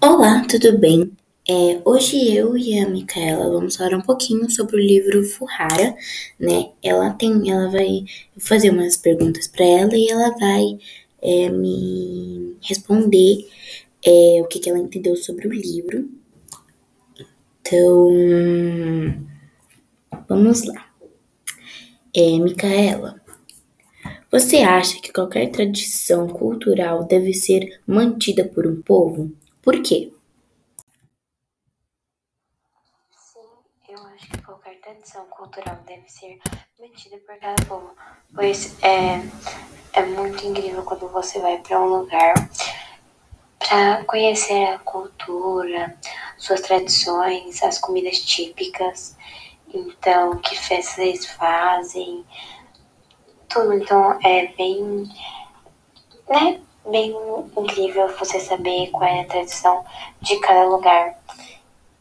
Olá, tudo bem? É, hoje eu e a Micaela vamos falar um pouquinho sobre o livro Fuhara, né? Ela tem, ela vai fazer umas perguntas para ela e ela vai é, me responder é, o que, que ela entendeu sobre o livro. Então, vamos lá. É, Micaela, você acha que qualquer tradição cultural deve ser mantida por um povo? Por quê? Sim, eu acho que qualquer tradição cultural deve ser mantida por cada povo, pois é, é muito incrível quando você vai para um lugar para conhecer a cultura, suas tradições, as comidas típicas, então que festas eles fazem, tudo. Então é bem, né? bem incrível você saber qual é a tradição de cada lugar.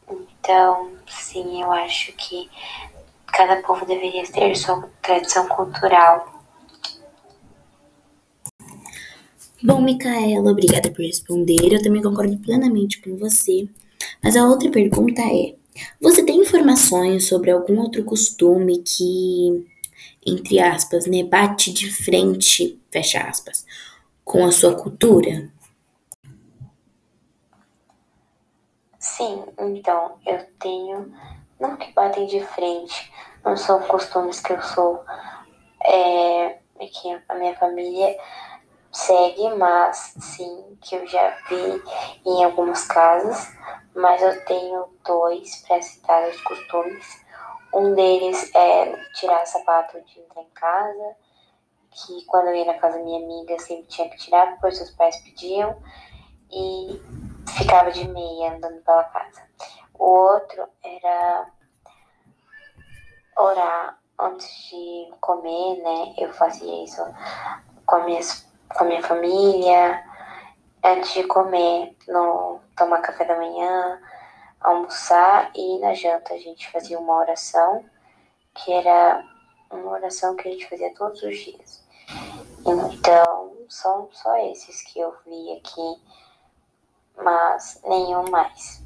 Então, sim, eu acho que cada povo deveria ter sua tradição cultural. Bom, Micaela, obrigada por responder. Eu também concordo plenamente com você. Mas a outra pergunta é: você tem informações sobre algum outro costume que, entre aspas, né, bate de frente, fecha aspas, com a sua cultura? Sim, então eu tenho, não que batem de frente, não são costumes que eu sou, é, que a minha família segue, mas sim que eu já vi em algumas casas, mas eu tenho dois para citar os costumes. Um deles é tirar sapato de entrar em casa, que quando eu ia na casa da minha amiga sempre tinha que tirar, pois os pais pediam, e ficava de meia andando pela casa. O outro era orar antes de comer, né? Eu fazia isso com, minhas, com a minha família, antes de comer, no, tomar café da manhã, almoçar e na janta a gente fazia uma oração, que era uma oração que a gente fazia todos os dias. Então, são só esses que eu vi aqui, mas nenhum mais.